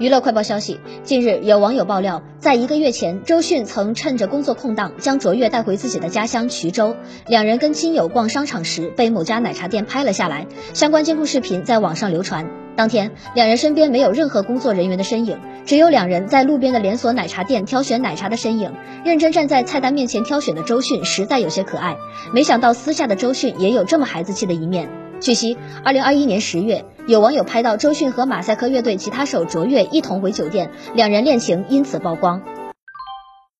娱乐快报消息，近日有网友爆料，在一个月前，周迅曾趁着工作空档将卓越带回自己的家乡衢州。两人跟亲友逛商场时，被某家奶茶店拍了下来，相关监控视频在网上流传。当天，两人身边没有任何工作人员的身影，只有两人在路边的连锁奶茶店挑选奶茶的身影。认真站在菜单面前挑选的周迅实在有些可爱，没想到私下的周迅也有这么孩子气的一面。据悉，二零二一年十月，有网友拍到周迅和马赛克乐队吉他手卓越一同回酒店，两人恋情因此曝光。